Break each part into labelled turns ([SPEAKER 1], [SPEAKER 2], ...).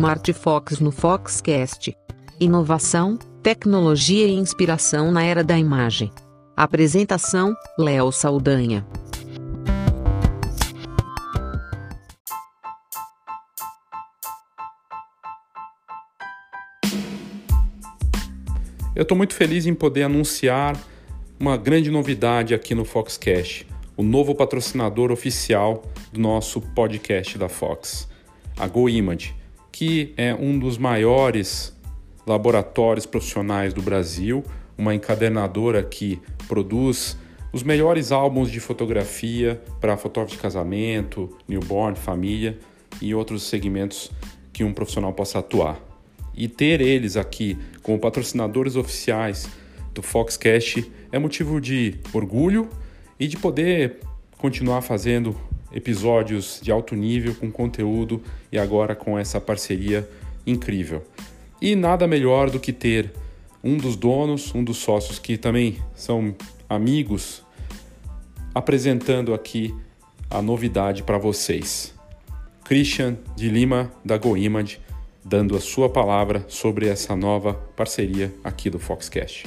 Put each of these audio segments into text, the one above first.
[SPEAKER 1] Smart Fox no Foxcast. Inovação, tecnologia e inspiração na era da imagem. Apresentação: Léo Saldanha.
[SPEAKER 2] Eu estou muito feliz em poder anunciar uma grande novidade aqui no Foxcast, o novo patrocinador oficial do nosso podcast da Fox, a GoImage, que é um dos maiores laboratórios profissionais do Brasil, uma encadernadora que produz os melhores álbuns de fotografia para fotógrafo de casamento, newborn, família e outros segmentos que um profissional possa atuar. E ter eles aqui como patrocinadores oficiais do Foxcast é motivo de orgulho e de poder continuar fazendo episódios de alto nível com conteúdo e agora com essa parceria incrível. E nada melhor do que ter um dos donos, um dos sócios que também são amigos, apresentando aqui a novidade para vocês. Christian de Lima da GoImage dando a sua palavra sobre essa nova parceria aqui do Foxcast.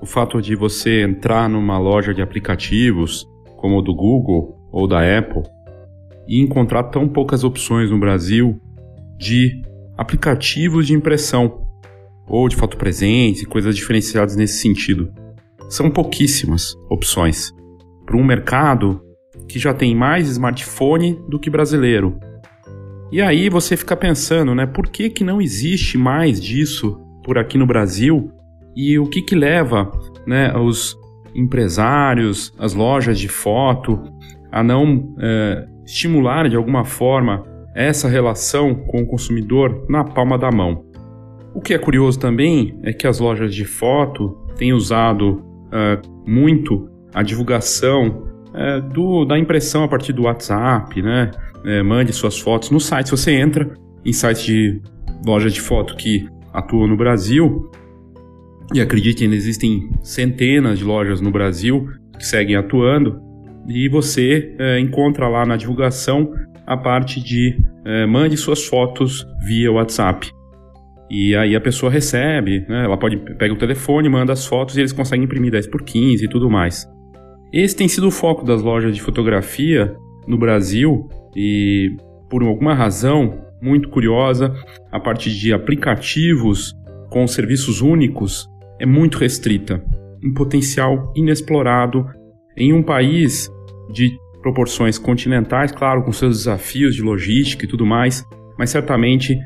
[SPEAKER 2] o fato de você entrar numa loja de aplicativos, como o do Google ou da Apple, e encontrar tão poucas opções no Brasil de aplicativos de impressão ou de foto presente, coisas diferenciadas nesse sentido. São pouquíssimas opções para um mercado que já tem mais smartphone do que brasileiro. E aí você fica pensando, né, por que, que não existe mais disso por aqui no Brasil e o que, que leva né, os empresários, as lojas de foto a não é, estimular de alguma forma essa relação com o consumidor na palma da mão. O que é curioso também é que as lojas de foto têm usado é, muito a divulgação é, do, da impressão a partir do WhatsApp, né? É, mande suas fotos no site. Se você entra em sites de loja de foto que atua no Brasil, e acreditem, existem centenas de lojas no Brasil que seguem atuando, e você é, encontra lá na divulgação a parte de é, mande suas fotos via WhatsApp. E aí a pessoa recebe, né, ela pode pega o telefone, manda as fotos e eles conseguem imprimir 10 por 15 e tudo mais. Esse tem sido o foco das lojas de fotografia no Brasil e por alguma razão muito curiosa, a parte de aplicativos com serviços únicos é muito restrita, um potencial inexplorado em um país de proporções continentais, claro, com seus desafios de logística e tudo mais, mas certamente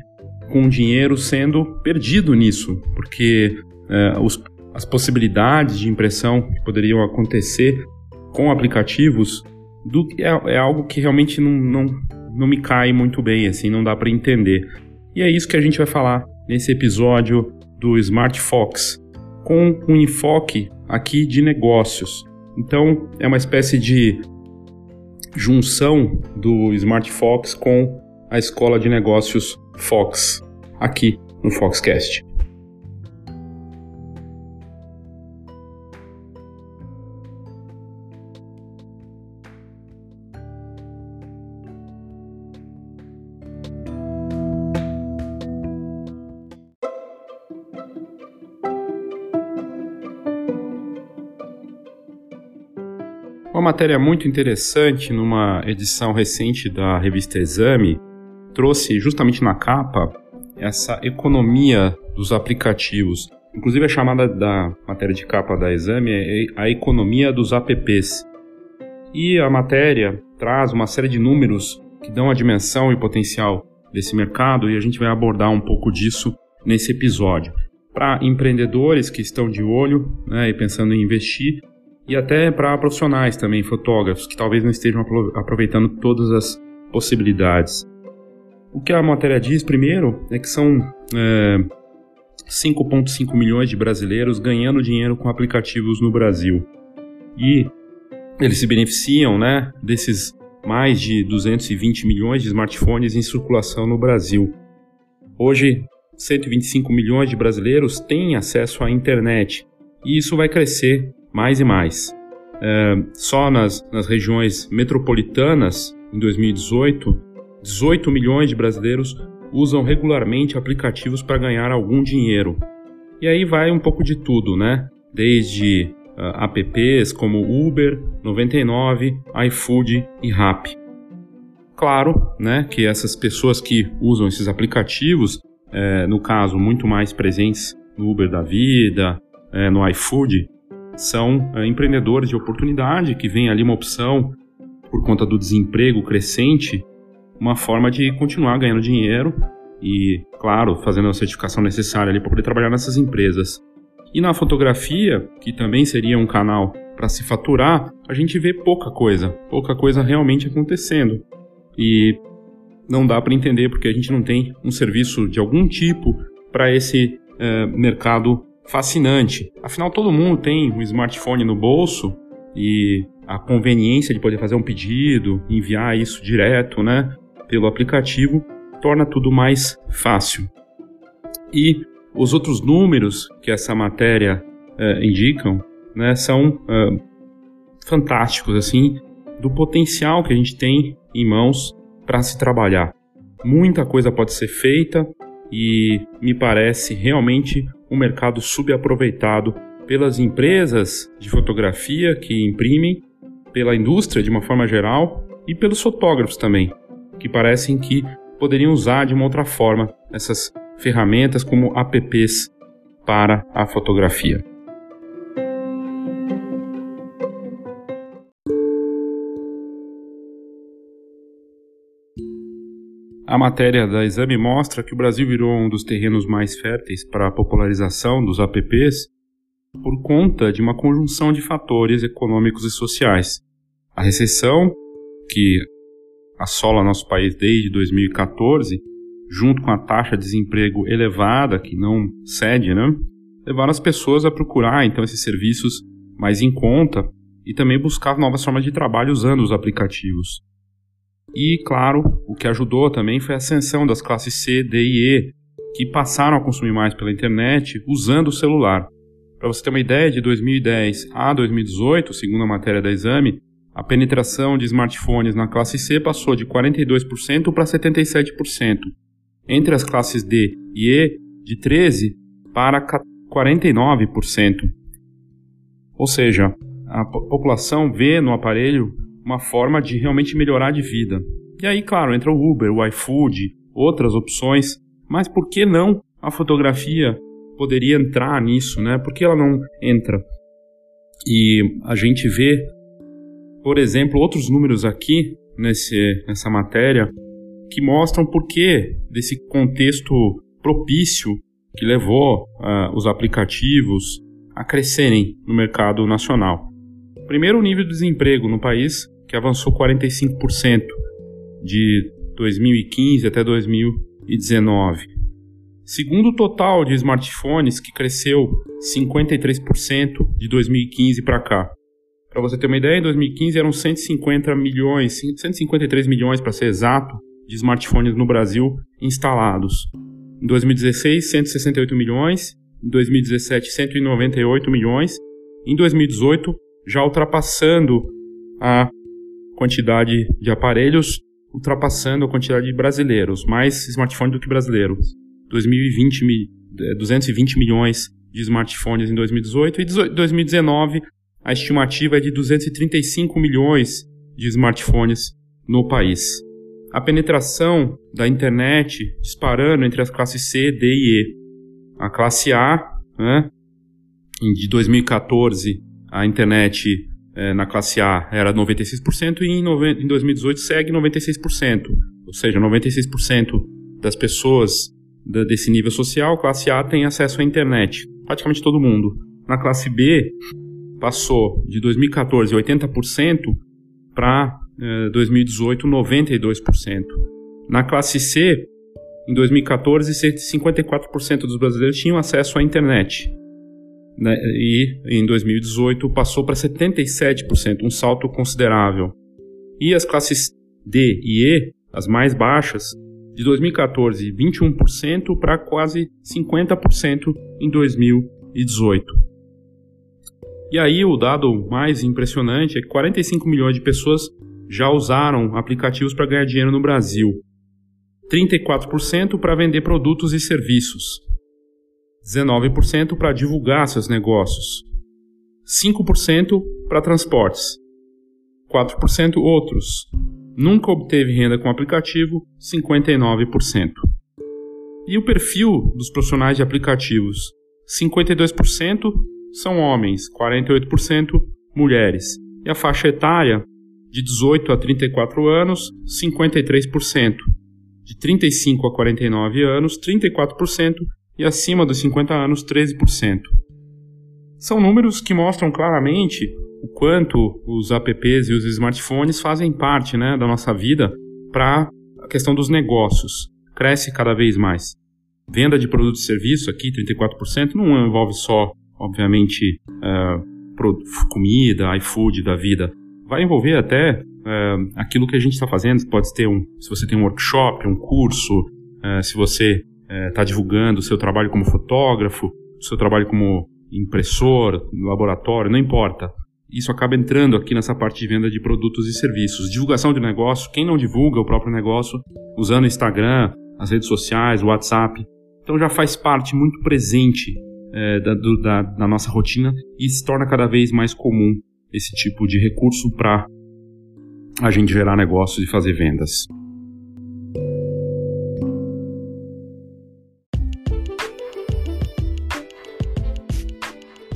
[SPEAKER 2] com dinheiro sendo perdido nisso, porque é, os, as possibilidades de impressão que poderiam acontecer com aplicativos do, é, é algo que realmente não, não, não me cai muito bem, assim, não dá para entender. E é isso que a gente vai falar nesse episódio do Smart Fox, com um enfoque aqui de negócios. Então, é uma espécie de junção do Smart Fox com a escola de negócios Fox, aqui no Foxcast. Uma matéria muito interessante numa edição recente da revista Exame trouxe justamente na capa essa economia dos aplicativos. Inclusive a chamada da matéria de capa da Exame é a economia dos apps. E a matéria traz uma série de números que dão a dimensão e potencial desse mercado e a gente vai abordar um pouco disso nesse episódio. Para empreendedores que estão de olho né, e pensando em investir, e até para profissionais também, fotógrafos, que talvez não estejam aproveitando todas as possibilidades. O que a matéria diz, primeiro, é que são é, 5,5 milhões de brasileiros ganhando dinheiro com aplicativos no Brasil. E eles se beneficiam né, desses mais de 220 milhões de smartphones em circulação no Brasil. Hoje, 125 milhões de brasileiros têm acesso à internet e isso vai crescer mais e mais. Só nas, nas regiões metropolitanas, em 2018, 18 milhões de brasileiros usam regularmente aplicativos para ganhar algum dinheiro. E aí vai um pouco de tudo, né? Desde uh, apps como Uber, 99, iFood e Rappi. Claro, né, que essas pessoas que usam esses aplicativos, é, no caso muito mais presentes no Uber da vida, é, no iFood, são é, empreendedores de oportunidade que veem ali uma opção por conta do desemprego crescente, uma forma de continuar ganhando dinheiro e, claro, fazendo a certificação necessária ali para poder trabalhar nessas empresas. E na fotografia, que também seria um canal para se faturar, a gente vê pouca coisa, pouca coisa realmente acontecendo. E não dá para entender porque a gente não tem um serviço de algum tipo para esse é, mercado fascinante. Afinal, todo mundo tem um smartphone no bolso e a conveniência de poder fazer um pedido, enviar isso direto, né, pelo aplicativo, torna tudo mais fácil. E os outros números que essa matéria uh, indicam, né, são uh, fantásticos, assim, do potencial que a gente tem em mãos para se trabalhar. Muita coisa pode ser feita e me parece realmente um mercado subaproveitado pelas empresas de fotografia que imprimem, pela indústria de uma forma geral e pelos fotógrafos também, que parecem que poderiam usar de uma outra forma essas ferramentas como apps para a fotografia. A matéria da Exame mostra que o Brasil virou um dos terrenos mais férteis para a popularização dos apps por conta de uma conjunção de fatores econômicos e sociais. A recessão, que assola nosso país desde 2014, junto com a taxa de desemprego elevada, que não cede, né, levaram as pessoas a procurar então esses serviços mais em conta e também buscar novas formas de trabalho usando os aplicativos. E, claro, o que ajudou também foi a ascensão das classes C, D e E, que passaram a consumir mais pela internet usando o celular. Para você ter uma ideia, de 2010 a 2018, segundo a matéria da Exame, a penetração de smartphones na classe C passou de 42% para 77%. Entre as classes D e E, de 13% para 49%. Ou seja, a população vê no aparelho uma forma de realmente melhorar de vida. E aí, claro, entra o Uber, o iFood, outras opções, mas por que não a fotografia poderia entrar nisso, né? Por que ela não entra? E a gente vê, por exemplo, outros números aqui nesse, nessa matéria que mostram por que desse contexto propício que levou uh, os aplicativos a crescerem no mercado nacional. Primeiro, o nível de desemprego no país, que avançou 45% de 2015 até 2019. Segundo, o total de smartphones, que cresceu 53% de 2015 para cá. Para você ter uma ideia, em 2015 eram 150 milhões, 153 milhões para ser exato, de smartphones no Brasil instalados. Em 2016, 168 milhões. Em 2017, 198 milhões. Em 2018, já ultrapassando a quantidade de aparelhos, ultrapassando a quantidade de brasileiros, mais smartphones do que brasileiros. 2020, 220 milhões de smartphones em 2018 e 2019 a estimativa é de 235 milhões de smartphones no país. A penetração da internet disparando entre as classes C, D e E. A classe A, né, de 2014, a internet é, na classe A era 96% e em, em 2018 segue 96%. Ou seja, 96% das pessoas desse nível social, classe A, tem acesso à internet. Praticamente todo mundo. Na classe B, passou de 2014 80% para 2018 92%. Na classe C, em 2014, 54% dos brasileiros tinham acesso à internet. Né? E em 2018 passou para 77%, um salto considerável. E as classes D e E, as mais baixas, de 2014, 21% para quase 50% em 2018. E aí o dado mais impressionante é que 45 milhões de pessoas já usaram aplicativos para ganhar dinheiro no Brasil. 34% para vender produtos e serviços. 19% para divulgar seus negócios. 5% para transportes. 4% outros. Nunca obteve renda com aplicativo, 59%. E o perfil dos profissionais de aplicativos? 52% são homens, 48% mulheres. E a faixa etária de 18 a 34 anos, 53%. De 35 a 49 anos, 34%. E acima dos 50 anos, 13%. São números que mostram claramente o quanto os apps e os smartphones fazem parte né, da nossa vida para a questão dos negócios. Cresce cada vez mais. Venda de produtos e serviços aqui, 34%, não envolve só, obviamente, uh, comida, iFood da vida, vai envolver até é, aquilo que a gente está fazendo. Pode ter um, se você tem um workshop, um curso, é, se você está é, divulgando o seu trabalho como fotógrafo, o seu trabalho como impressor, laboratório, não importa. Isso acaba entrando aqui nessa parte de venda de produtos e serviços. Divulgação de negócio, quem não divulga o próprio negócio, usando o Instagram, as redes sociais, o WhatsApp. Então já faz parte muito presente é, da, do, da, da nossa rotina e se torna cada vez mais comum esse tipo de recurso para a gente gerar negócios e fazer vendas.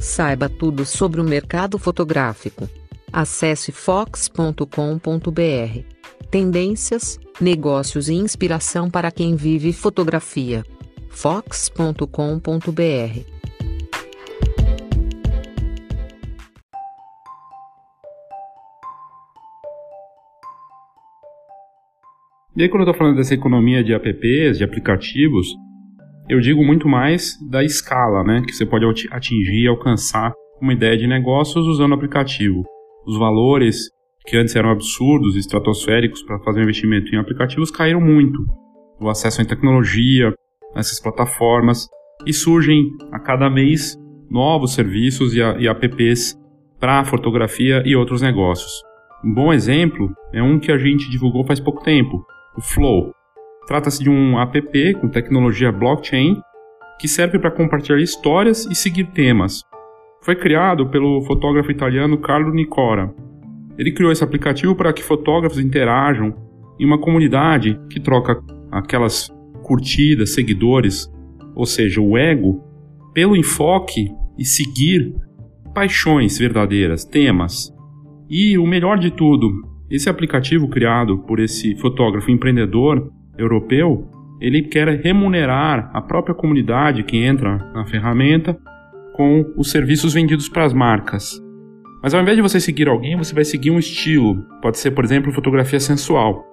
[SPEAKER 1] Saiba tudo sobre o mercado fotográfico. Acesse fox.com.br. Tendências, negócios e inspiração para quem vive fotografia. fox.com.br
[SPEAKER 2] E aí, quando eu estou falando dessa economia de apps, de aplicativos, eu digo muito mais da escala, né? Que você pode atingir e alcançar uma ideia de negócios usando o aplicativo. Os valores que antes eram absurdos, estratosféricos para fazer um investimento em aplicativos caíram muito. O acesso à tecnologia, essas plataformas, e surgem a cada mês novos serviços e, e apps para fotografia e outros negócios. Um bom exemplo é um que a gente divulgou faz pouco tempo, o Flow. Trata-se de um app com tecnologia blockchain que serve para compartilhar histórias e seguir temas. Foi criado pelo fotógrafo italiano Carlo Nicora. Ele criou esse aplicativo para que fotógrafos interajam em uma comunidade que troca aquelas curtidas, seguidores, ou seja, o ego, pelo enfoque e seguir paixões verdadeiras, temas. E o melhor de tudo, esse aplicativo criado por esse fotógrafo empreendedor europeu, ele quer remunerar a própria comunidade que entra na ferramenta com os serviços vendidos para as marcas. Mas ao invés de você seguir alguém, você vai seguir um estilo. Pode ser, por exemplo, fotografia sensual.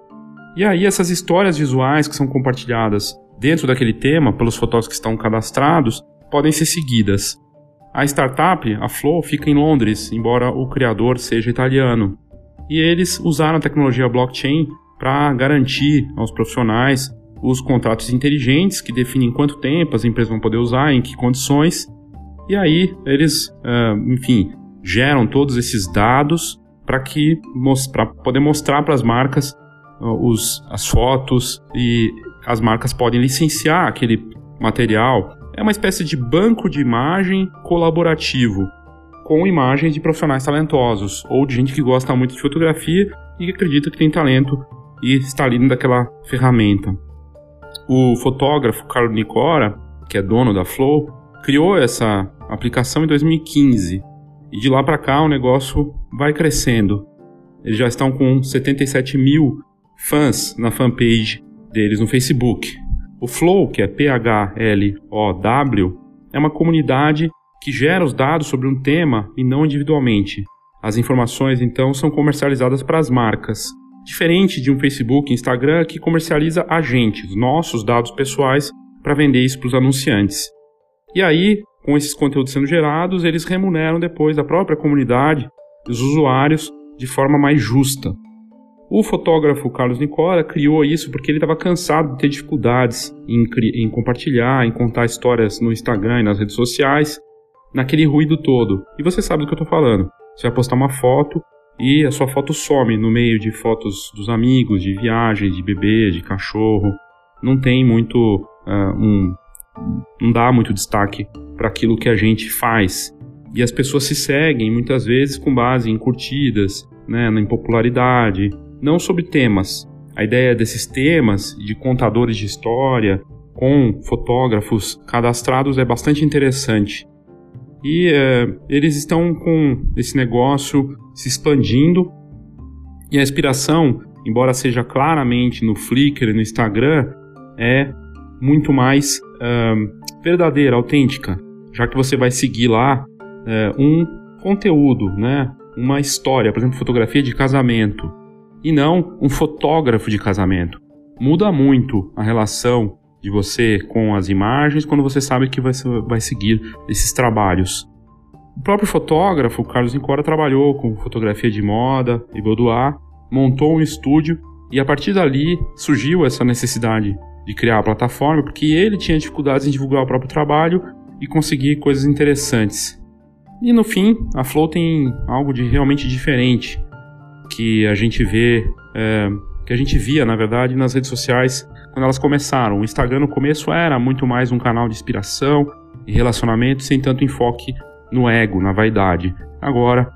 [SPEAKER 2] E aí essas histórias visuais que são compartilhadas dentro daquele tema pelos fotógrafos que estão cadastrados podem ser seguidas. A startup, a Flow, fica em Londres, embora o criador seja italiano e eles usaram a tecnologia blockchain para garantir aos profissionais os contratos inteligentes que definem quanto tempo as empresas vão poder usar, em que condições, e aí eles, enfim, geram todos esses dados para que para poder mostrar para as marcas os, as fotos e as marcas podem licenciar aquele material. É uma espécie de banco de imagem colaborativo com imagens de profissionais talentosos ou de gente que gosta muito de fotografia e acredita que tem talento e está ali daquela ferramenta. O fotógrafo Carlos Nicora, que é dono da Flow, criou essa aplicação em 2015 e de lá para cá o negócio vai crescendo. Eles já estão com 77 mil fãs na fanpage deles no Facebook. O Flow, que é P-H-L-O-W, é uma comunidade que gera os dados sobre um tema e não individualmente. As informações, então, são comercializadas para as marcas. Diferente de um Facebook Instagram que comercializa a gente, os nossos dados pessoais, para vender isso para os anunciantes. E aí, com esses conteúdos sendo gerados, eles remuneram depois a própria comunidade, os usuários, de forma mais justa. O fotógrafo Carlos Nicola criou isso porque ele estava cansado de ter dificuldades em, em, compartilhar, em contar histórias no Instagram e nas redes sociais, naquele ruído todo. E você sabe do que eu estou falando. Você vai postar uma foto e a sua foto some no meio de fotos dos amigos, de viagem, de bebê, de cachorro. Não tem muito uh, um, não dá muito destaque para aquilo que a gente faz. E as pessoas se seguem muitas vezes com base em curtidas, né, na impopularidade, não sobre temas. A ideia desses temas, de contadores de história, com fotógrafos cadastrados, é bastante interessante. E é, eles estão com esse negócio se expandindo. E a inspiração, embora seja claramente no Flickr e no Instagram, é muito mais verdadeira, autêntica, já que você vai seguir lá uh, um conteúdo, né? uma história, por exemplo, fotografia de casamento e não um fotógrafo de casamento. Muda muito a relação de você com as imagens quando você sabe que vai, vai seguir esses trabalhos. O próprio fotógrafo, Carlos Incora, trabalhou com fotografia de moda e boudoir, montou um estúdio e a partir dali surgiu essa necessidade de criar a plataforma, porque ele tinha dificuldades em divulgar o próprio trabalho e conseguir coisas interessantes. E no fim, a Flow tem algo de realmente diferente, que a gente vê, é, que a gente via, na verdade, nas redes sociais quando elas começaram. O Instagram no começo era muito mais um canal de inspiração e relacionamento, sem tanto enfoque no ego, na vaidade. Agora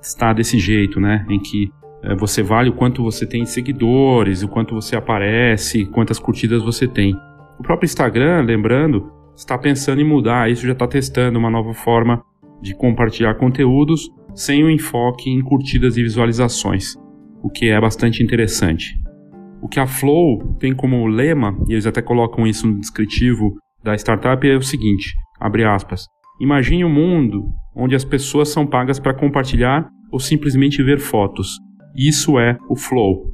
[SPEAKER 2] está desse jeito, né, em que é, você vale o quanto você tem de seguidores, o quanto você aparece, quantas curtidas você tem. O próprio Instagram, lembrando, está pensando em mudar isso, já está testando uma nova forma de compartilhar conteúdos sem o enfoque em curtidas e visualizações, o que é bastante interessante. O que a Flow tem como lema, e eles até colocam isso no descritivo da startup, é o seguinte: abre aspas. Imagine um mundo onde as pessoas são pagas para compartilhar ou simplesmente ver fotos. Isso é o Flow.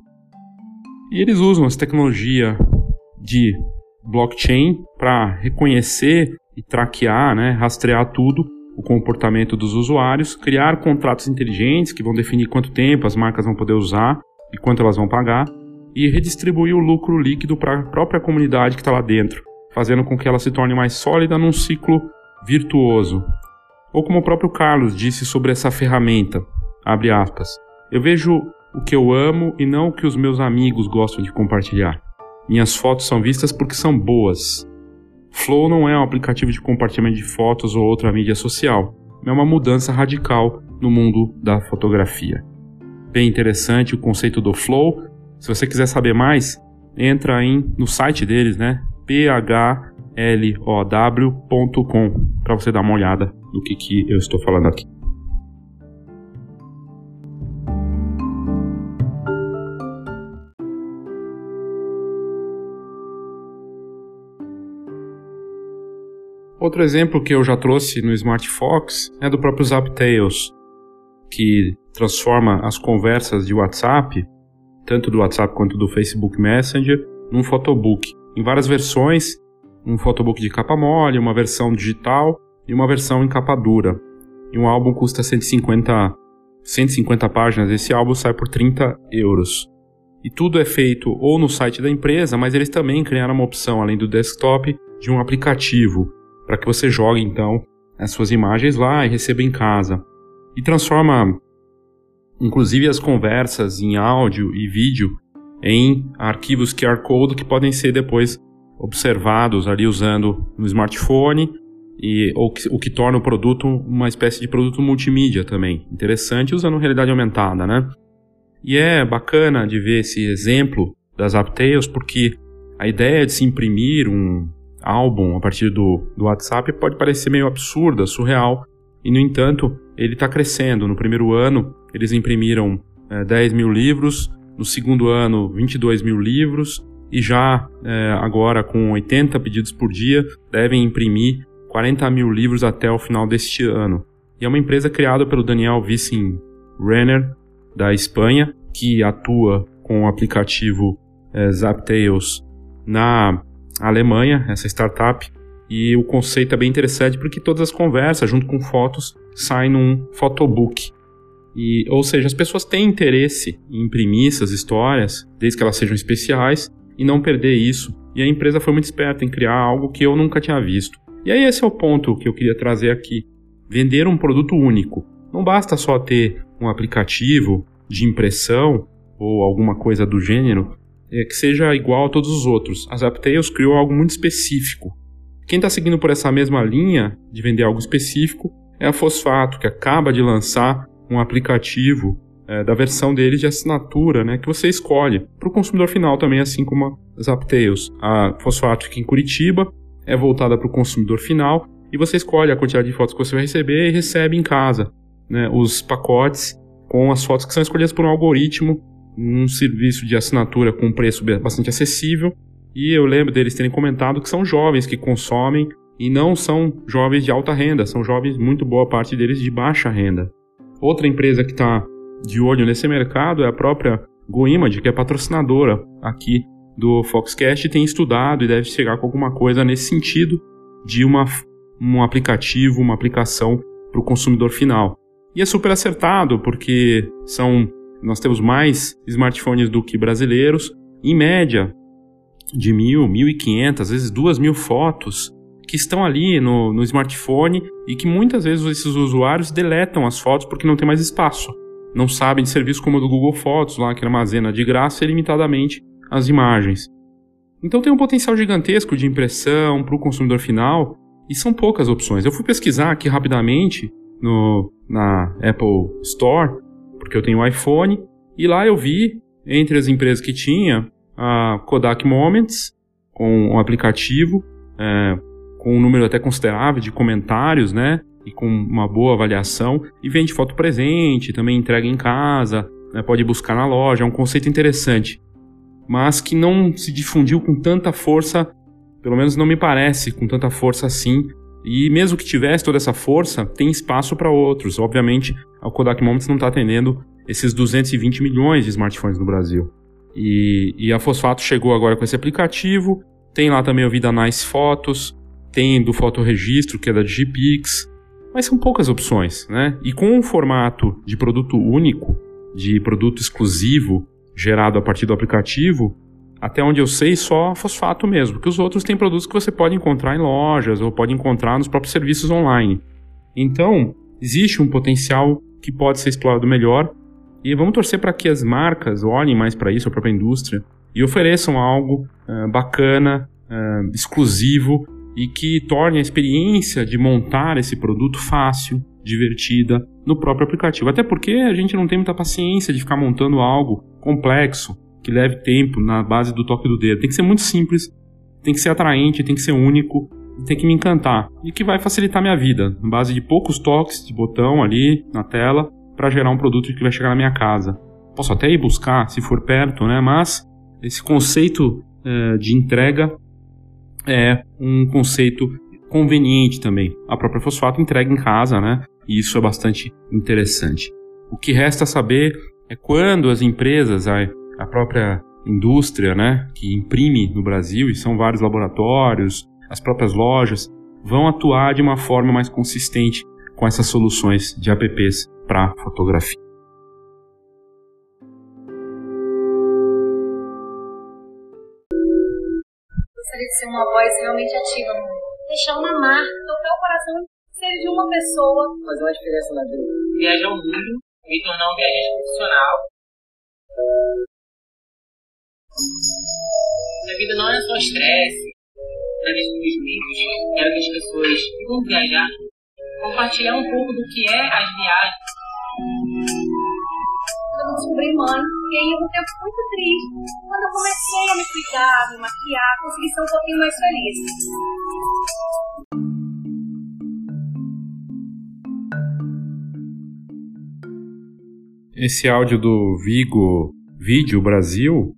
[SPEAKER 2] E eles usam essa tecnologia de blockchain para reconhecer e traquear, né, rastrear tudo o comportamento dos usuários, criar contratos inteligentes que vão definir quanto tempo as marcas vão poder usar e quanto elas vão pagar, e redistribuir o lucro líquido para a própria comunidade que está lá dentro, fazendo com que ela se torne mais sólida num ciclo virtuoso. Ou como o próprio Carlos disse sobre essa ferramenta, abre aspas, eu vejo o que eu amo e não o que os meus amigos gostam de compartilhar. Minhas fotos são vistas porque são boas, Flow não é um aplicativo de compartilhamento de fotos ou outra mídia social, é uma mudança radical no mundo da fotografia. Bem interessante o conceito do Flow. Se você quiser saber mais, entra em, no site deles, né? phlow.com para você dar uma olhada no que, que eu estou falando aqui. Outro exemplo que eu já trouxe no Smart Fox é do próprio ZapTails, que transforma as conversas de WhatsApp, tanto do WhatsApp quanto do Facebook Messenger, num photobook. Em várias versões, um photobook de capa mole, uma versão digital e uma versão em capa dura. E um álbum custa 150, 150 páginas, esse álbum sai por 30 euros. E tudo é feito ou no site da empresa, mas eles também criaram uma opção, além do desktop, de um aplicativo para que você jogue então as suas imagens lá e receba em casa. E transforma inclusive as conversas em áudio e vídeo em arquivos QR Code que podem ser depois observados ali usando no smartphone e ou o que torna o produto uma espécie de produto multimídia também. Interessante usando realidade aumentada, né? E é bacana de ver esse exemplo das Aptails, porque a ideia de se imprimir um álbum a partir do, do WhatsApp pode parecer meio absurda, surreal, e no entanto ele está crescendo. No primeiro ano eles imprimiram é, 10 mil livros, no segundo ano 22 mil livros, e já é, agora com 80 pedidos por dia devem imprimir 40 mil livros até o final deste ano. E é uma empresa criada pelo Daniel Wissen Renner, da Espanha, que atua com o aplicativo é, Zaptails na Alemanha, essa startup. E o conceito é bem interessante porque todas as conversas, junto com fotos, saem num photobook. E, ou seja, as pessoas têm interesse em imprimir essas histórias, desde que elas sejam especiais, e não perder isso. E a empresa foi muito esperta em criar algo que eu nunca tinha visto. E aí esse é o ponto que eu queria trazer aqui. Vender um produto único. Não basta só ter um aplicativo de impressão ou alguma coisa do gênero é, que seja igual a todos os outros. A Zaptails criou algo muito específico. Quem está seguindo por essa mesma linha de vender algo específico é a Fosfato, que acaba de lançar um aplicativo é, da versão deles de assinatura, né, que você escolhe para o consumidor final também, assim como a Zaptails. A Fosfato fica em Curitiba, é voltada para o consumidor final e você escolhe a quantidade de fotos que você vai receber e recebe em casa né, os pacotes com as fotos que são escolhidas por um algoritmo, um serviço de assinatura com um preço bastante acessível. E eu lembro deles terem comentado que são jovens que consomem e não são jovens de alta renda, são jovens, muito boa parte deles, de baixa renda. Outra empresa que está de olho nesse mercado é a própria GoImage, que é patrocinadora aqui do Foxcast tem estudado e deve chegar com alguma coisa nesse sentido de uma, um aplicativo, uma aplicação para o consumidor final. E é super acertado, porque são nós temos mais smartphones do que brasileiros, em média de mil, mil e quinhentas, às vezes duas mil fotos que estão ali no, no smartphone e que muitas vezes esses usuários deletam as fotos porque não tem mais espaço. Não sabem de serviço como o do Google Fotos, lá que armazena de graça e limitadamente as imagens. Então tem um potencial gigantesco de impressão para o consumidor final e são poucas opções. Eu fui pesquisar aqui rapidamente no, na Apple Store, porque eu tenho um iPhone, e lá eu vi, entre as empresas que tinha, a Kodak Moments, com um aplicativo, é, com um número até considerável de comentários, né? E com uma boa avaliação. E vende foto presente, também entrega em casa, né, pode buscar na loja, é um conceito interessante mas que não se difundiu com tanta força, pelo menos não me parece, com tanta força assim. E mesmo que tivesse toda essa força, tem espaço para outros. Obviamente, a Kodak Moments não está atendendo esses 220 milhões de smartphones no Brasil. E, e, a Fosfato chegou agora com esse aplicativo. Tem lá também o Vida Nice Fotos, tem do Fotoregistro, que é da Digipix. Mas são poucas opções, né? E com um formato de produto único, de produto exclusivo, gerado a partir do aplicativo, até onde eu sei, só fosfato mesmo, porque os outros têm produtos que você pode encontrar em lojas ou pode encontrar nos próprios serviços online. Então, existe um potencial que pode ser explorado melhor e vamos torcer para que as marcas olhem mais para isso, a própria indústria, e ofereçam algo uh, bacana, uh, exclusivo e que torne a experiência de montar esse produto fácil, divertida no próprio aplicativo. Até porque a gente não tem muita paciência de ficar montando algo complexo, que leve tempo na base do toque do dedo. Tem que ser muito simples, tem que ser atraente, tem que ser único, tem que me encantar e que vai facilitar minha vida, na base de poucos toques de botão ali na tela para gerar um produto que vai chegar na minha casa. Posso até ir buscar se for perto, né? Mas esse conceito é, de entrega é um conceito conveniente também. A própria fosfato entrega em casa, né? E isso é bastante interessante. O que resta saber é quando as empresas, a, a própria indústria, né, que imprime no Brasil, e são vários laboratórios, as próprias lojas, vão atuar de uma forma mais consistente com essas soluções de apps para fotografia.
[SPEAKER 3] De ser uma voz realmente ativa no mundo. Deixar uma marca, tocar o coração seja de uma pessoa.
[SPEAKER 4] Fazer uma diferença na vida.
[SPEAKER 5] Viajar o mundo me tornar um viajante profissional. Minha vida não é só estresse, questão dos vídeos, quero que as pessoas que vão viajar compartilhar um pouco do que é as viagens.
[SPEAKER 3] Eu descobri mãe, fiquei um tempo muito triste. Quando eu comecei a me cuidar, me maquiar, consegui ser um pouquinho mais feliz.
[SPEAKER 2] Esse áudio do Vigo Vídeo Brasil,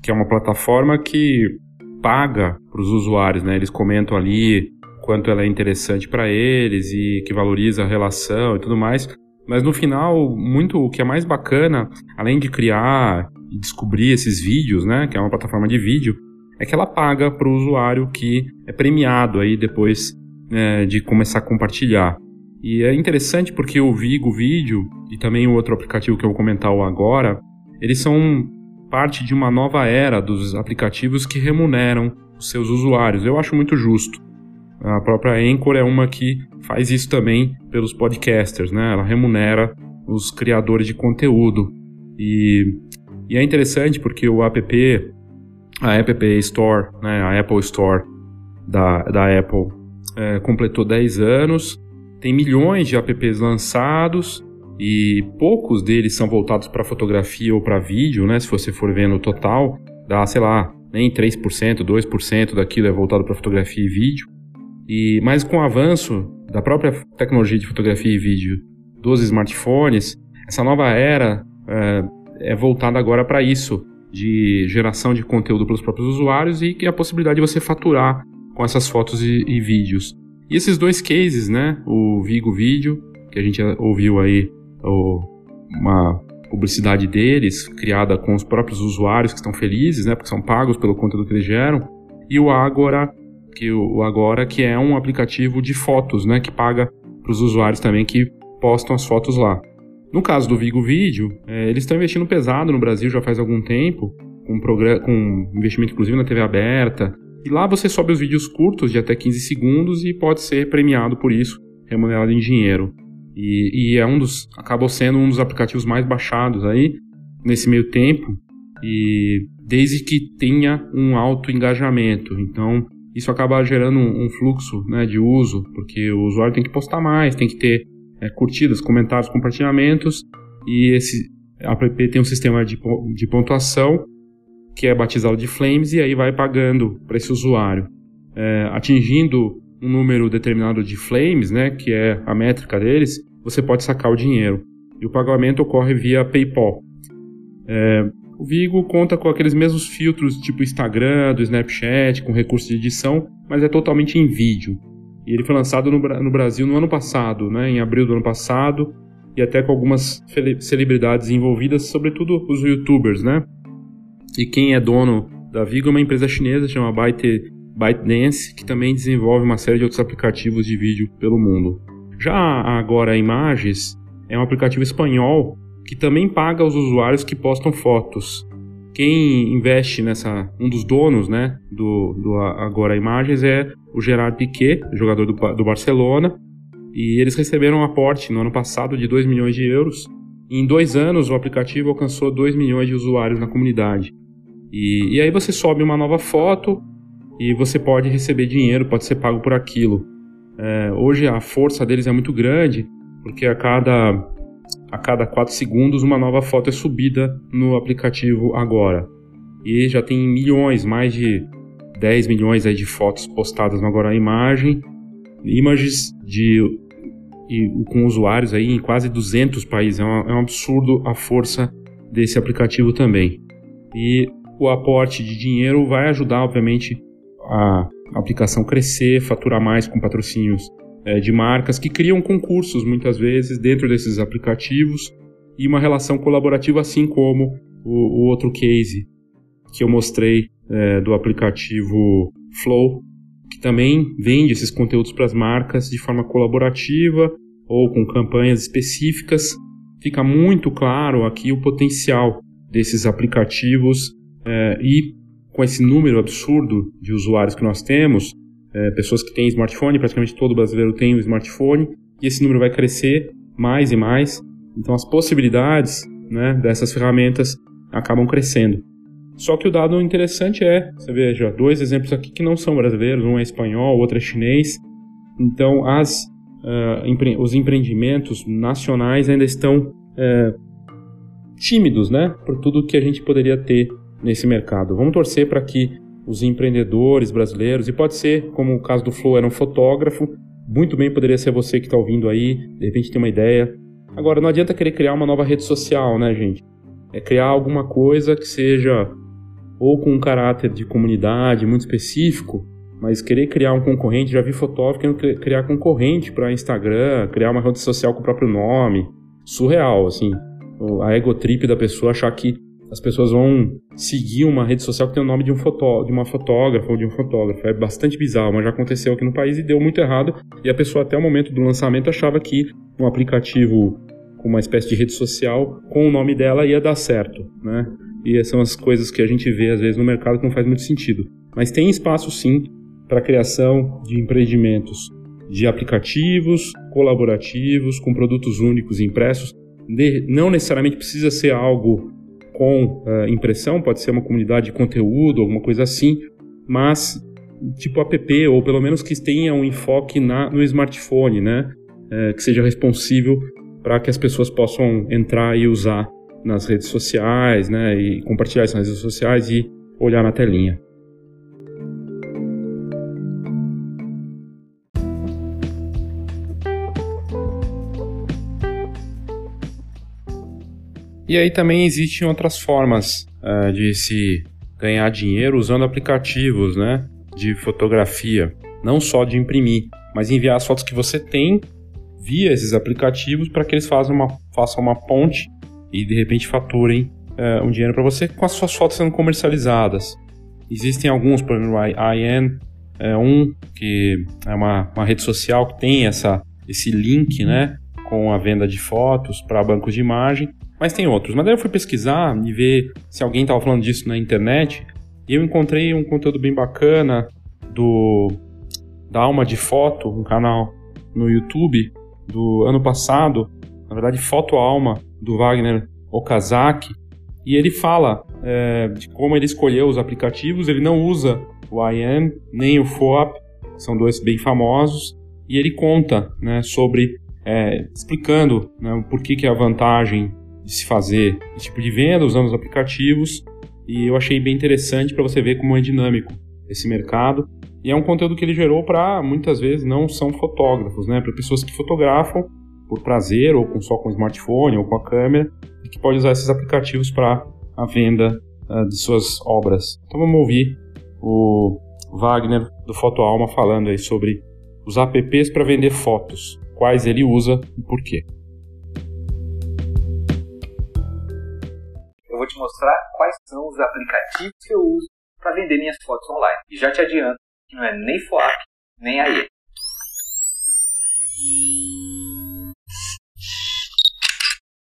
[SPEAKER 2] que é uma plataforma que paga para os usuários, né? Eles comentam ali quanto ela é interessante para eles e que valoriza a relação e tudo mais. Mas no final, muito o que é mais bacana, além de criar e descobrir esses vídeos, né, que é uma plataforma de vídeo, é que ela paga para o usuário que é premiado aí depois é, de começar a compartilhar. E é interessante porque o Vigo Vídeo e também o outro aplicativo que eu vou comentar agora, eles são parte de uma nova era dos aplicativos que remuneram os seus usuários. Eu acho muito justo. A própria Anchor é uma que faz isso também pelos podcasters, né? Ela remunera os criadores de conteúdo. E, e é interessante porque o app, a App Store, né, a Apple Store da, da Apple, é, completou 10 anos, tem milhões de apps lançados e poucos deles são voltados para fotografia ou para vídeo, né? Se você for ver no total, dá, sei lá, nem 3%, 2% daquilo é voltado para fotografia e vídeo. E mas com o avanço da própria tecnologia de fotografia e vídeo dos smartphones, essa nova era é, é voltada agora para isso, de geração de conteúdo pelos próprios usuários e que a possibilidade de você faturar com essas fotos e, e vídeos. E esses dois cases, né, o Vigo Vídeo, que a gente ouviu aí o, uma publicidade deles, criada com os próprios usuários que estão felizes, né, porque são pagos pelo conteúdo que eles geram, e o Agora, que o Agora, que é um aplicativo de fotos, né, que paga para os usuários também que postam as fotos lá. No caso do Vigo Vídeo, é, eles estão investindo pesado no Brasil já faz algum tempo, com, com investimento inclusive na TV aberta, e lá você sobe os vídeos curtos de até 15 segundos e pode ser premiado por isso, remunerado em dinheiro. E, e é um dos, acabou sendo um dos aplicativos mais baixados aí nesse meio tempo, e desde que tenha um alto engajamento. Então, isso acaba gerando um, um fluxo né, de uso, porque o usuário tem que postar mais, tem que ter é, curtidas, comentários, compartilhamentos, e esse app tem um sistema de, de pontuação que é batizado de Flames e aí vai pagando para esse usuário, é, atingindo um número determinado de Flames, né, que é a métrica deles, você pode sacar o dinheiro. E o pagamento ocorre via PayPal. É, o Vigo conta com aqueles mesmos filtros tipo Instagram, do Snapchat, com recurso de edição, mas é totalmente em vídeo. E ele foi lançado no, no Brasil no ano passado, né, em abril do ano passado, e até com algumas celebridades envolvidas, sobretudo os youtubers, né? E quem é dono da Vigo é uma empresa chinesa chamada Byte, ByteDance, que também desenvolve uma série de outros aplicativos de vídeo pelo mundo. Já agora a Imagens é um aplicativo espanhol que também paga os usuários que postam fotos. Quem investe nessa, um dos donos, né, do, do Agora Imagens é o Gerard Piquet, jogador do, do Barcelona, e eles receberam um aporte no ano passado de 2 milhões de euros. Em dois anos, o aplicativo alcançou 2 milhões de usuários na comunidade. E, e aí você sobe uma nova foto e você pode receber dinheiro, pode ser pago por aquilo. É, hoje a força deles é muito grande, porque a cada a cada 4 segundos uma nova foto é subida no aplicativo agora. E já tem milhões, mais de 10 milhões aí de fotos postadas no Agora Imagem, imagens de e, com usuários aí em quase 200 países. É um, é um absurdo a força desse aplicativo também. E o aporte de dinheiro vai ajudar, obviamente, a aplicação crescer, faturar mais com patrocínios é, de marcas que criam concursos muitas vezes dentro desses aplicativos e uma relação colaborativa, assim como o, o outro case que eu mostrei é, do aplicativo Flow, que também vende esses conteúdos para as marcas de forma colaborativa ou com campanhas específicas. Fica muito claro aqui o potencial desses aplicativos é, e com esse número absurdo de usuários que nós temos, é, pessoas que têm smartphone, praticamente todo brasileiro tem um smartphone, e esse número vai crescer mais e mais. Então as possibilidades né, dessas ferramentas acabam crescendo. Só que o dado interessante é, você veja, dois exemplos aqui que não são brasileiros, um é espanhol, outro é chinês. Então, as, uh, empre os empreendimentos nacionais ainda estão uh, tímidos, né, por tudo que a gente poderia ter nesse mercado. Vamos torcer para que os empreendedores brasileiros, e pode ser, como o caso do Flow era um fotógrafo, muito bem poderia ser você que está ouvindo aí, de repente tem uma ideia. Agora, não adianta querer criar uma nova rede social, né, gente? É criar alguma coisa que seja ou com um caráter de comunidade muito específico, mas querer criar um concorrente, já vi fotógrafo querendo criar concorrente para Instagram, criar uma rede social com o próprio nome. Surreal, assim. A ego trip da pessoa achar que as pessoas vão seguir uma rede social que tem o nome de, um fotó de uma fotógrafa ou de um fotógrafo. É bastante bizarro, mas já aconteceu aqui no país e deu muito errado. E a pessoa, até o momento do lançamento, achava que um aplicativo com uma espécie de rede social com o nome dela ia dar certo, né? E são as coisas que a gente vê às vezes no mercado que não faz muito sentido. Mas tem espaço sim para criação de empreendimentos de aplicativos colaborativos com produtos únicos impressos. De, não necessariamente precisa ser algo com uh, impressão, pode ser uma comunidade de conteúdo, alguma coisa assim, mas tipo app, ou pelo menos que tenha um enfoque na, no smartphone, né? Uh, que seja responsível para que as pessoas possam entrar e usar nas redes sociais, né, e compartilhar nas redes sociais e olhar na telinha. E aí também existem outras formas uh, de se ganhar dinheiro usando aplicativos, né, de fotografia, não só de imprimir, mas enviar as fotos que você tem via esses aplicativos para que eles façam uma, façam uma ponte e de repente faturem uh, um dinheiro para você com as suas fotos sendo comercializadas. Existem alguns, por exemplo, a IN é um que é uma, uma rede social que tem essa, esse link, né, com a venda de fotos para bancos de imagem, mas tem outros. Mas daí eu fui pesquisar e ver se alguém estava falando disso na internet e eu encontrei um conteúdo bem bacana do da Alma de Foto, um canal no YouTube do ano passado, na verdade Foto Alma, do Wagner Okazaki, e ele fala é, de como ele escolheu os aplicativos. Ele não usa o IM nem o FOAP, são dois bem famosos, e ele conta né, sobre, é, explicando né, por que, que é a vantagem de se fazer esse tipo de venda usando os aplicativos, e eu achei bem interessante para você ver como é dinâmico esse mercado. E é um conteúdo que ele gerou para muitas vezes não são fotógrafos, né, para pessoas que fotografam por prazer, ou com, só com smartphone, ou com a câmera, e que pode usar esses aplicativos para a venda uh, de suas obras. Então vamos ouvir o Wagner do Foto Alma falando aí sobre os apps para vender fotos, quais ele usa e por quê.
[SPEAKER 4] Vou te mostrar quais são os aplicativos que eu uso para vender minhas fotos online. E já te adianto que não é nem FOAP, nem AE.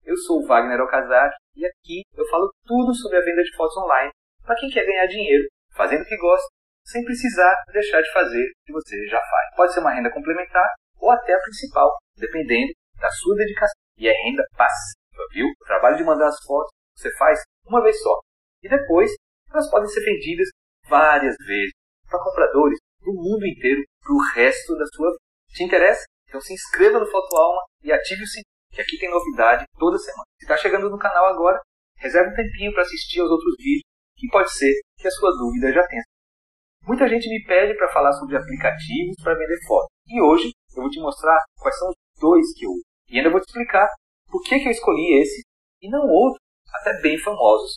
[SPEAKER 4] Eu sou o Wagner Okazaki e aqui eu falo tudo sobre a venda de fotos online para quem quer ganhar dinheiro fazendo o que gosta, sem precisar deixar de fazer o que você já faz. Pode ser uma renda complementar ou até a principal, dependendo da sua dedicação. E é renda passiva, viu? O trabalho de mandar as fotos você faz uma vez só. E depois elas podem ser vendidas várias vezes para compradores do mundo inteiro para o resto da sua vida. Te interessa? Então se inscreva no Foto Alma e ative o sininho que aqui tem novidade toda semana. Se está chegando no canal agora, reserve um tempinho para assistir aos outros vídeos, que pode ser que a sua dúvida já tenha. Muita gente me pede para falar sobre aplicativos para vender fotos. E hoje eu vou te mostrar quais são os dois que eu uso. E ainda vou te explicar por que, que eu escolhi esse e não outros, até bem famosos,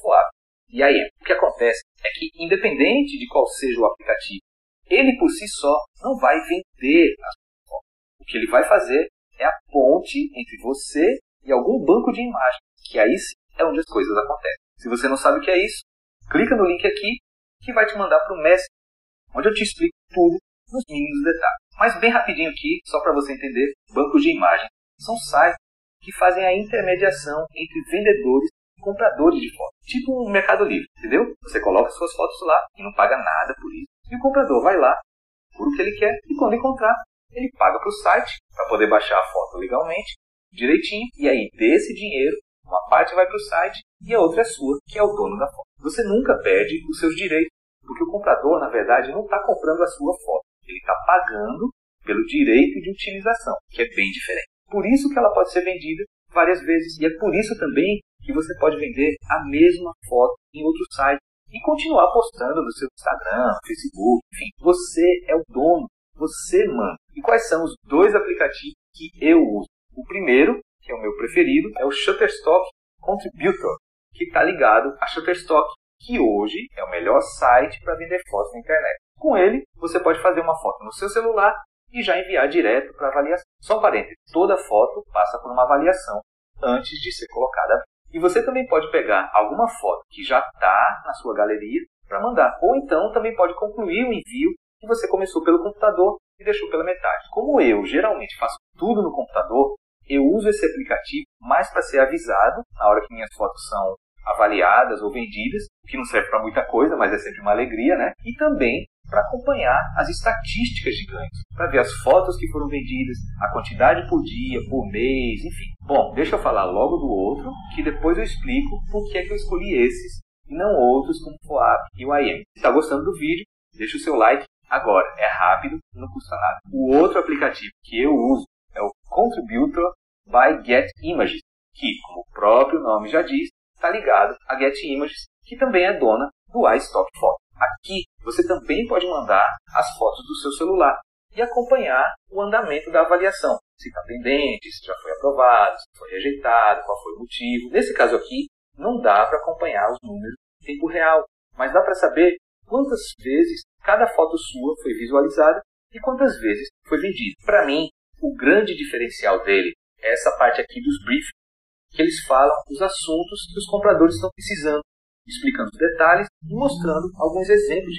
[SPEAKER 4] Foab e aí, o que acontece é que, independente de qual seja o aplicativo, ele por si só não vai vender a sua foto. O que ele vai fazer é a ponte entre você e algum banco de imagem, que aí é onde as coisas acontecem. Se você não sabe o que é isso, clica no link aqui que vai te mandar para o Messenger, onde eu te explico tudo nos mínimos detalhes. Mas bem rapidinho aqui, só para você entender, bancos de imagem são sites que fazem a intermediação entre vendedores e compradores de fotos. Tipo um Mercado Livre, entendeu? Você coloca suas fotos lá e não paga nada por isso. E o comprador vai lá, por o que ele quer, e quando encontrar, ele paga para o site para poder baixar a foto legalmente, direitinho, e aí desse dinheiro, uma parte vai para o site e a outra é sua, que é o dono da foto. você nunca perde os seus direitos, porque o comprador, na verdade, não está comprando a sua foto, ele está pagando pelo direito de utilização, que é bem diferente. Por isso que ela pode ser vendida várias vezes, e é por isso também que você pode vender a mesma foto em outro site e continuar postando no seu Instagram, Facebook, enfim, você é o dono, você manda. E quais são os dois aplicativos que eu uso? O primeiro, que é o meu preferido, é o Shutterstock Contributor, que está ligado a Shutterstock, que hoje é o melhor site para vender fotos na internet. Com ele, você pode fazer uma foto no seu celular e já enviar direto para avaliação. Só um parênteses, toda foto passa por uma avaliação antes de ser colocada. E você também pode pegar alguma foto que já está na sua galeria para mandar. Ou então também pode concluir o envio que você começou pelo computador e deixou pela metade. Como eu geralmente faço tudo no computador, eu uso esse aplicativo mais para ser avisado na hora que minhas fotos são avaliadas ou vendidas, o que não serve para muita coisa, mas é sempre uma alegria, né? E também para acompanhar as estatísticas de ganhos, para ver as fotos que foram vendidas, a quantidade por dia, por mês, enfim. Bom, deixa eu falar logo do outro, que depois eu explico por que é que eu escolhi esses e não outros como FOAP e o. Se está gostando do vídeo, deixa o seu like agora. É rápido, não custa nada. O outro aplicativo que eu uso é o Contributor by Get Images, que, como o próprio nome já diz, está ligado a Get Images, que também é dona do iStock Photo. Aqui você também pode mandar as fotos do seu celular e acompanhar o andamento da avaliação. Se está pendente, se já foi aprovado, se foi rejeitado, qual foi o motivo. Nesse caso aqui, não dá para acompanhar os números em tempo real, mas dá para saber quantas vezes cada foto sua foi visualizada e quantas vezes foi vendida. Para mim, o grande diferencial dele é essa parte aqui dos briefings, que eles falam os assuntos que os compradores estão precisando explicando os detalhes e mostrando alguns exemplos.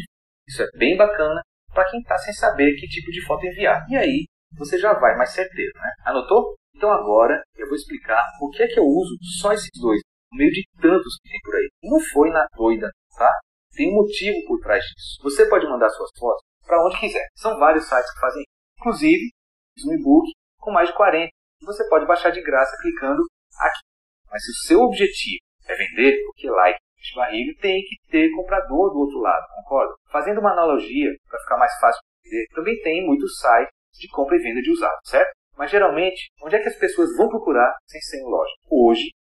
[SPEAKER 4] Isso é bem bacana para quem está sem saber que tipo de foto enviar. E aí você já vai mais certeiro, né? Anotou? Então agora eu vou explicar o que é que eu uso só esses dois, no meio de tantos que tem por aí. Não foi na doida, tá? Tem um motivo por trás disso. Você pode mandar suas fotos para onde quiser. São vários sites que fazem Inclusive, um e-book com mais de 40. Você pode baixar de graça clicando aqui. Mas se o seu objetivo é vender, porque like de barriga, tem que ter comprador do outro lado, concorda? Fazendo uma analogia, para ficar mais fácil de entender, também tem muitos sites de compra e venda de usados, certo? Mas geralmente, onde é que as pessoas vão procurar sem ser em loja? Hoje,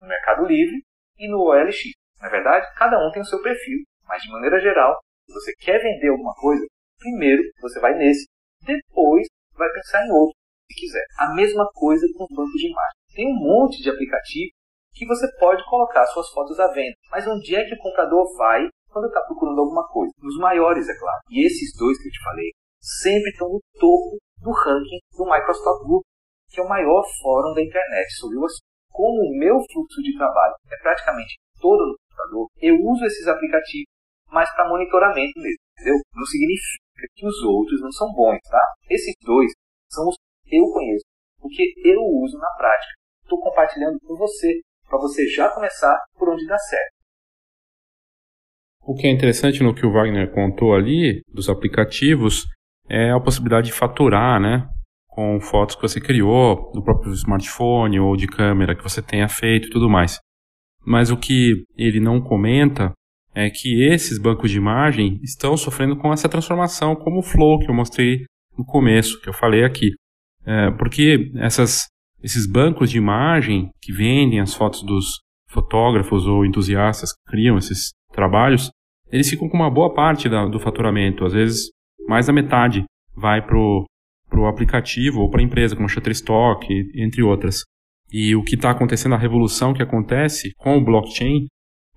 [SPEAKER 4] no Mercado Livre e no OLX. Na verdade, cada um tem o seu perfil, mas de maneira geral, se você quer vender alguma coisa, primeiro você vai nesse, depois vai pensar em outro, se quiser. A mesma coisa com o banco de imagem. Tem um monte de aplicativo que você pode colocar suas fotos à venda. Mas onde é que o comprador vai quando está procurando alguma coisa? Nos maiores, é claro. E esses dois que eu te falei sempre estão no topo do ranking do Microsoft Group, que é o maior fórum da internet sobre o assunto. Como o meu fluxo de trabalho é praticamente todo no computador, eu uso esses aplicativos, mas para monitoramento mesmo, entendeu? Não significa que os outros não são bons, tá? Esses dois são os que eu conheço, porque eu uso na prática. Estou compartilhando com você para você já começar por onde dá certo.
[SPEAKER 2] O que é interessante no que o Wagner contou ali, dos aplicativos, é a possibilidade de faturar, né? Com fotos que você criou, do próprio smartphone ou de câmera que você tenha feito e tudo mais. Mas o que ele não comenta é que esses bancos de imagem estão sofrendo com essa transformação, como o Flow que eu mostrei no começo, que eu falei aqui. É, porque essas esses bancos de imagem que vendem as fotos dos fotógrafos ou entusiastas que criam esses trabalhos, eles ficam com uma boa parte da, do faturamento, às vezes mais da metade vai para o aplicativo ou para a empresa, como a Shutterstock, entre outras. E o que está acontecendo, a revolução que acontece com o blockchain,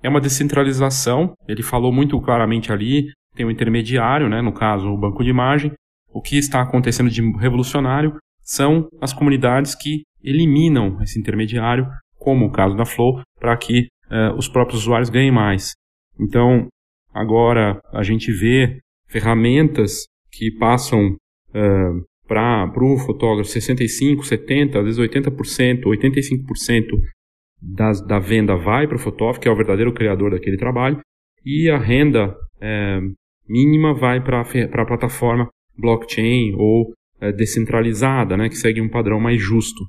[SPEAKER 2] é uma descentralização. Ele falou muito claramente ali, tem um intermediário, né, no caso o banco de imagem. O que está acontecendo de revolucionário são as comunidades que eliminam esse intermediário, como o caso da Flow, para que uh, os próprios usuários ganhem mais. Então, agora a gente vê ferramentas que passam uh, para o fotógrafo 65, 70, às vezes 80%, 85% das, da venda vai para o fotógrafo, que é o verdadeiro criador daquele trabalho, e a renda é, mínima vai para a plataforma blockchain ou é, descentralizada, né, que segue um padrão mais justo.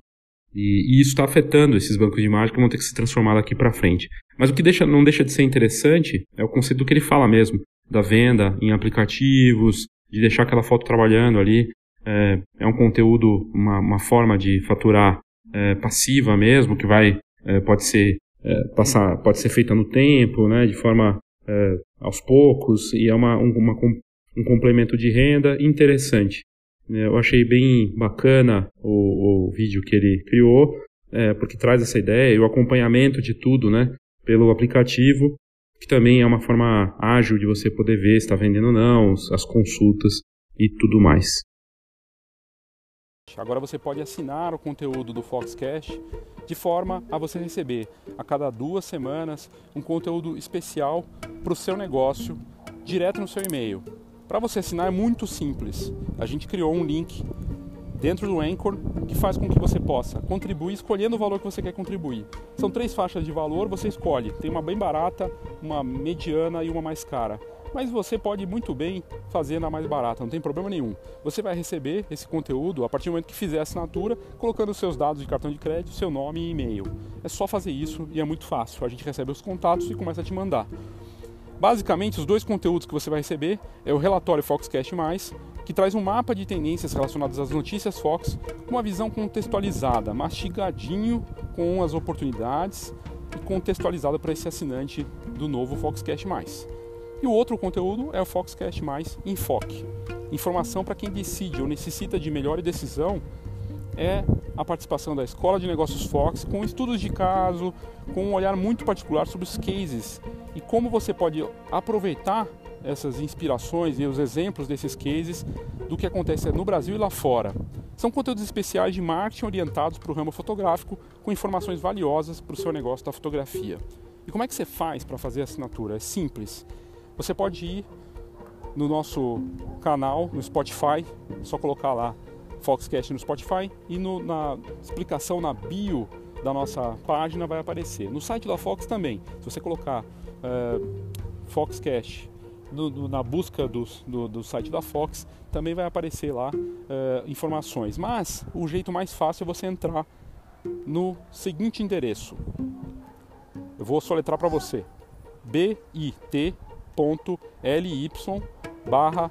[SPEAKER 6] E, e isso está afetando esses bancos de imagem que vão ter que se transformar daqui para frente. Mas o que deixa, não deixa de ser interessante é o conceito que ele fala mesmo, da venda em aplicativos, de deixar aquela foto trabalhando ali. É, é um conteúdo, uma, uma forma de faturar é, passiva mesmo, que vai é, pode ser é, passar, pode ser feita no tempo, né, de forma é, aos poucos e é uma, um, uma, um complemento de renda interessante. É, eu achei bem bacana o, o vídeo que ele criou, é, porque traz essa ideia e o acompanhamento de tudo, né, pelo aplicativo, que também é uma forma ágil de você poder ver se está vendendo ou não, as consultas e tudo mais.
[SPEAKER 2] Agora você pode assinar o conteúdo do Foxcast de forma a você receber a cada duas semanas um conteúdo especial para o seu negócio direto no seu e-mail. Para você assinar é muito simples. A gente criou um link dentro do Anchor que faz com que você possa contribuir escolhendo o valor que você quer contribuir. São três faixas de valor, você escolhe. Tem uma bem barata, uma mediana e uma mais cara mas você pode muito bem fazer na mais barata, não tem problema nenhum. Você vai receber esse conteúdo a partir do momento que fizer a assinatura, colocando seus dados de cartão de crédito, seu nome e e-mail. É só fazer isso e é muito fácil. A gente recebe os contatos e começa a te mandar. Basicamente, os dois conteúdos que você vai receber é o relatório Foxcast+, que traz um mapa de tendências relacionadas às notícias Fox com uma visão contextualizada, mastigadinho com as oportunidades e contextualizada para esse assinante do novo Foxcast+. E o outro conteúdo é o Foxcast Enfoque. Informação para quem decide ou necessita de melhor decisão é a participação da Escola de Negócios Fox com estudos de caso, com um olhar muito particular sobre os cases e como você pode aproveitar essas inspirações e os exemplos desses cases do que acontece no Brasil e lá fora. São conteúdos especiais de marketing orientados para o ramo fotográfico com informações valiosas para o seu negócio da fotografia. E como é que você faz para fazer a assinatura? É simples. Você pode ir no nosso canal, no Spotify, é só colocar lá Foxcast no Spotify e no, na explicação na bio da nossa página vai aparecer. No site da Fox também, se você colocar uh, Foxcast no, no, na busca do, do, do, site da Fox, também vai aparecer lá uh, informações. Mas o jeito mais fácil é você entrar no seguinte endereço. Eu vou soletrar para você: bit bit.ly barra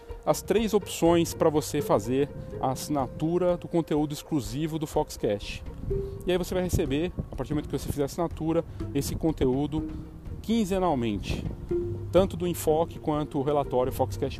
[SPEAKER 2] as três opções para você fazer a assinatura do conteúdo exclusivo do Foxcast. E aí você vai receber, a partir do momento que você fizer a assinatura, esse conteúdo quinzenalmente, tanto do enfoque quanto o relatório Foxcast+.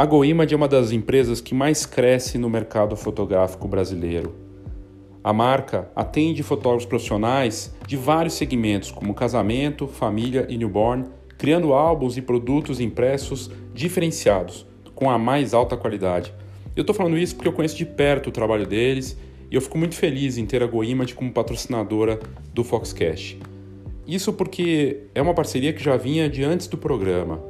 [SPEAKER 2] A GoImage é uma das empresas que mais cresce no mercado fotográfico brasileiro. A marca atende fotógrafos profissionais de vários segmentos, como casamento, família e newborn, criando álbuns e produtos impressos diferenciados, com a mais alta qualidade. Eu estou falando isso porque eu conheço de perto o trabalho deles e eu fico muito feliz em ter a GoImage como patrocinadora do Foxcast. Isso porque é uma parceria que já vinha de antes do programa.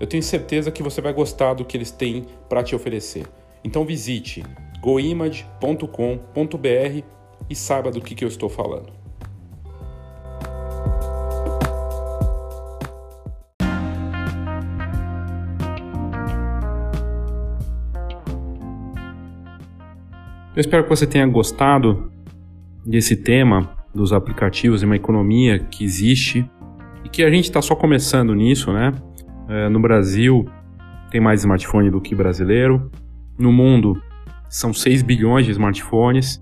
[SPEAKER 2] eu tenho certeza que você vai gostar do que eles têm para te oferecer. Então visite goimage.com.br e saiba do que, que eu estou falando. Eu espero que você tenha gostado desse tema dos aplicativos e uma economia que existe e que a gente está só começando nisso, né? É, no Brasil, tem mais smartphone do que brasileiro. No mundo, são 6 bilhões de smartphones.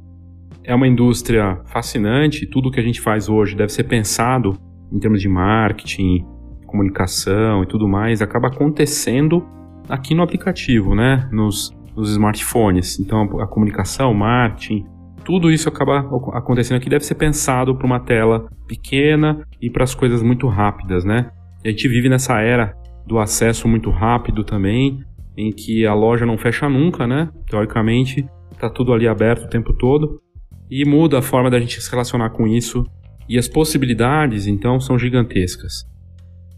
[SPEAKER 2] É uma indústria fascinante. Tudo que a gente faz hoje deve ser pensado em termos de marketing, comunicação e tudo mais, acaba acontecendo aqui no aplicativo, né? Nos, nos smartphones. Então, a, comunicação, marketing, tudo isso acaba acontecendo aqui deve ser pensado para uma tela pequena e para as coisas muito rápidas, né? A gente vive nessa era do acesso muito rápido também, em que a loja não fecha nunca, né? Teoricamente, está tudo ali aberto o tempo todo e muda a forma da gente se relacionar com isso e as possibilidades então são gigantescas.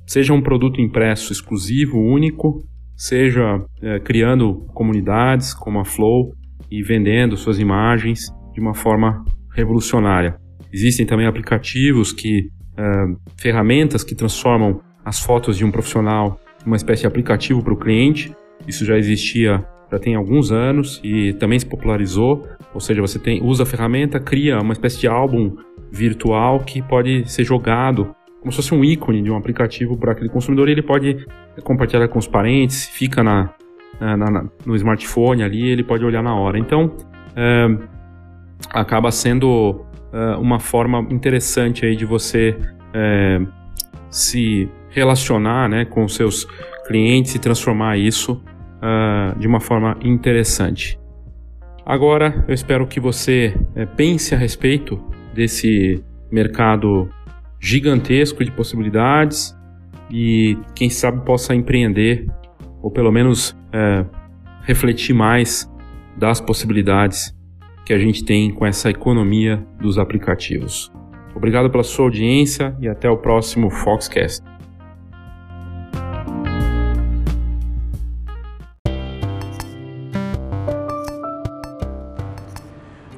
[SPEAKER 2] Seja um produto impresso exclusivo, único, seja é, criando comunidades como a Flow e vendendo suas imagens de uma forma revolucionária. Existem também aplicativos que é, ferramentas que transformam as fotos de um profissional uma espécie de aplicativo para o cliente. Isso já existia já tem alguns anos e também se popularizou. Ou seja, você tem, usa a ferramenta, cria uma espécie de álbum virtual que pode ser jogado como se fosse um ícone de um aplicativo para aquele consumidor e ele pode compartilhar com os parentes, fica na, na, na, no smartphone ali, ele pode olhar na hora. Então, é, acaba sendo é, uma forma interessante aí de você é, se relacionar né, com seus clientes e transformar isso uh, de uma forma interessante. Agora, eu espero que você é, pense a respeito desse mercado gigantesco de possibilidades e, quem sabe, possa empreender ou pelo menos é, refletir mais das possibilidades que a gente tem com essa economia dos aplicativos. Obrigado pela sua audiência e até o próximo Foxcast.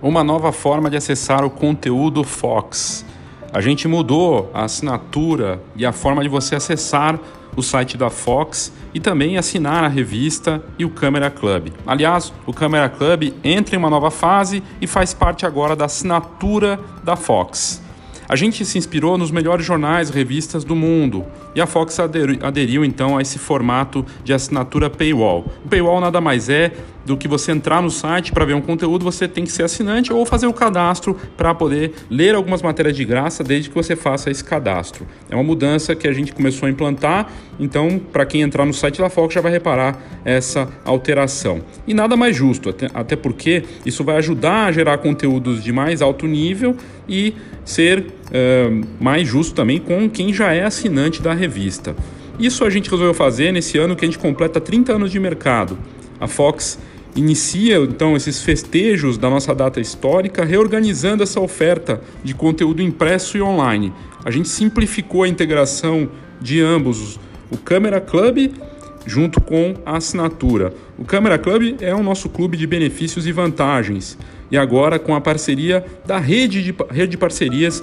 [SPEAKER 2] Uma nova forma de acessar o conteúdo Fox. A gente mudou a assinatura e a forma de você acessar o site da Fox e também assinar a revista e o Câmera Club. Aliás, o Câmera Club entra em uma nova fase e faz parte agora da assinatura da Fox. A gente se inspirou nos melhores jornais e revistas do mundo e a Fox aderiu, aderiu então a esse formato de assinatura paywall. O paywall nada mais é do que você entrar no site para ver um conteúdo, você tem que ser assinante ou fazer o cadastro para poder ler algumas matérias de graça desde que você faça esse cadastro. É uma mudança que a gente começou a implantar, então para quem entrar no site da Fox já vai reparar essa alteração. E nada mais justo, até, até porque isso vai ajudar a gerar conteúdos de mais alto nível e ser é, mais justo também com quem já é assinante da revista. Isso a gente resolveu fazer nesse ano que a gente completa 30 anos de mercado. A Fox inicia então esses festejos da nossa data histórica, reorganizando essa oferta de conteúdo impresso e online. A gente simplificou a integração de ambos, o Câmera Club junto com a assinatura. O Câmera Club é o nosso clube de benefícios e vantagens. E agora com a parceria da rede de, rede de parcerias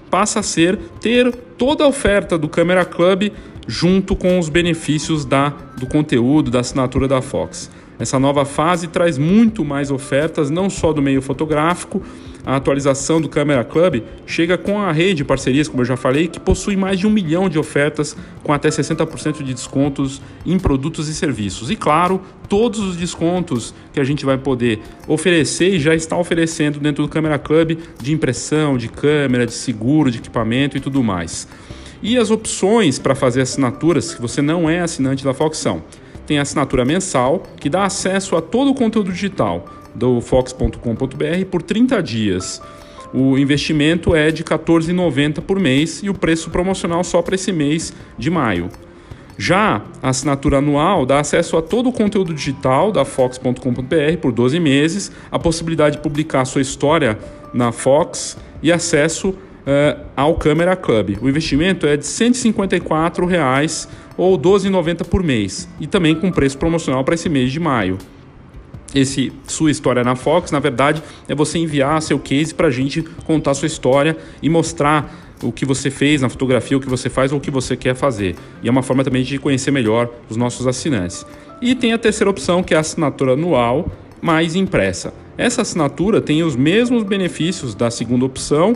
[SPEAKER 2] passa a ser ter toda a oferta do Camera Club junto com os benefícios da, do conteúdo, da assinatura da Fox. Essa nova fase traz muito mais ofertas, não só do meio fotográfico, a atualização do Camera Club chega com a rede de parcerias, como eu já falei, que possui mais de um milhão de ofertas com até 60% de descontos em produtos e serviços. E claro, todos os descontos que a gente vai poder oferecer e já está oferecendo dentro do Camera Club de impressão, de câmera, de seguro, de equipamento e tudo mais. E as opções para fazer assinaturas, se você não é assinante da Fox, são tem a assinatura mensal, que dá acesso a todo o conteúdo digital do fox.com.br por 30 dias. O investimento é de R$ 14,90 por mês e o preço promocional só para esse mês de maio. Já a assinatura anual dá acesso a todo o conteúdo digital da Fox.com.br por 12 meses, a possibilidade de publicar sua história na Fox e acesso uh, ao Camera Club. O investimento é de 154 reais ou R$ 12,90 por mês e também com preço promocional para esse mês de maio esse sua história na Fox, na verdade, é você enviar seu case para a gente contar sua história e mostrar o que você fez na fotografia, o que você faz ou o que você quer fazer. E é uma forma também de conhecer melhor os nossos assinantes. E tem a terceira opção, que é a assinatura anual mais impressa. Essa assinatura tem os mesmos benefícios da segunda opção,